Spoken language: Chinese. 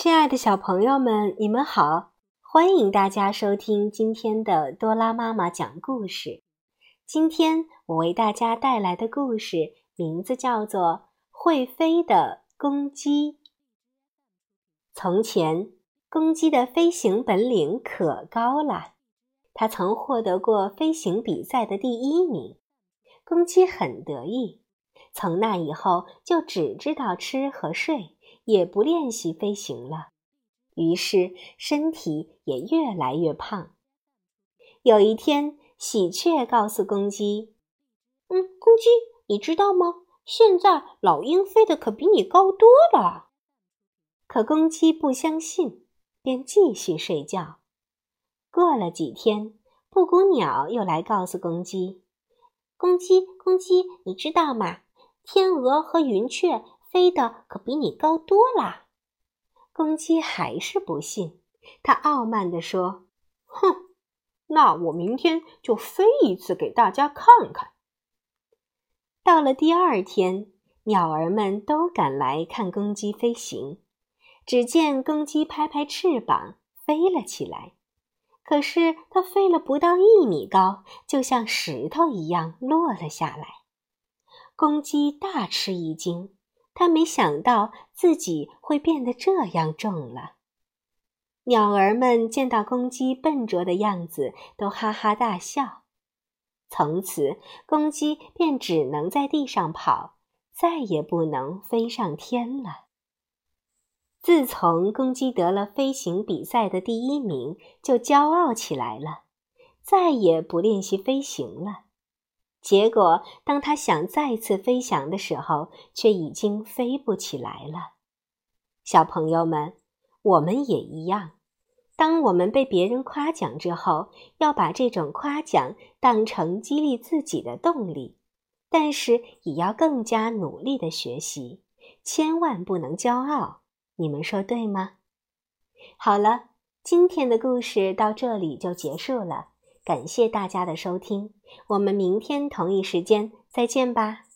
亲爱的小朋友们，你们好！欢迎大家收听今天的多拉妈妈讲故事。今天我为大家带来的故事名字叫做《会飞的公鸡》。从前，公鸡的飞行本领可高了，它曾获得过飞行比赛的第一名。公鸡很得意，从那以后就只知道吃和睡。也不练习飞行了，于是身体也越来越胖。有一天，喜鹊告诉公鸡：“嗯，公鸡，你知道吗？现在老鹰飞得可比你高多了。”可公鸡不相信，便继续睡觉。过了几天，布谷鸟又来告诉公鸡：“公鸡，公鸡，你知道吗？天鹅和云雀。”飞得可比你高多啦！公鸡还是不信，它傲慢地说：“哼，那我明天就飞一次给大家看看。”到了第二天，鸟儿们都赶来看公鸡飞行。只见公鸡拍拍翅膀飞了起来，可是它飞了不到一米高，就像石头一样落了下来。公鸡大吃一惊。他没想到自己会变得这样重了。鸟儿们见到公鸡笨拙的样子，都哈哈大笑。从此，公鸡便只能在地上跑，再也不能飞上天了。自从公鸡得了飞行比赛的第一名，就骄傲起来了，再也不练习飞行了。结果，当他想再次飞翔的时候，却已经飞不起来了。小朋友们，我们也一样。当我们被别人夸奖之后，要把这种夸奖当成激励自己的动力，但是也要更加努力的学习，千万不能骄傲。你们说对吗？好了，今天的故事到这里就结束了。感谢大家的收听，我们明天同一时间再见吧。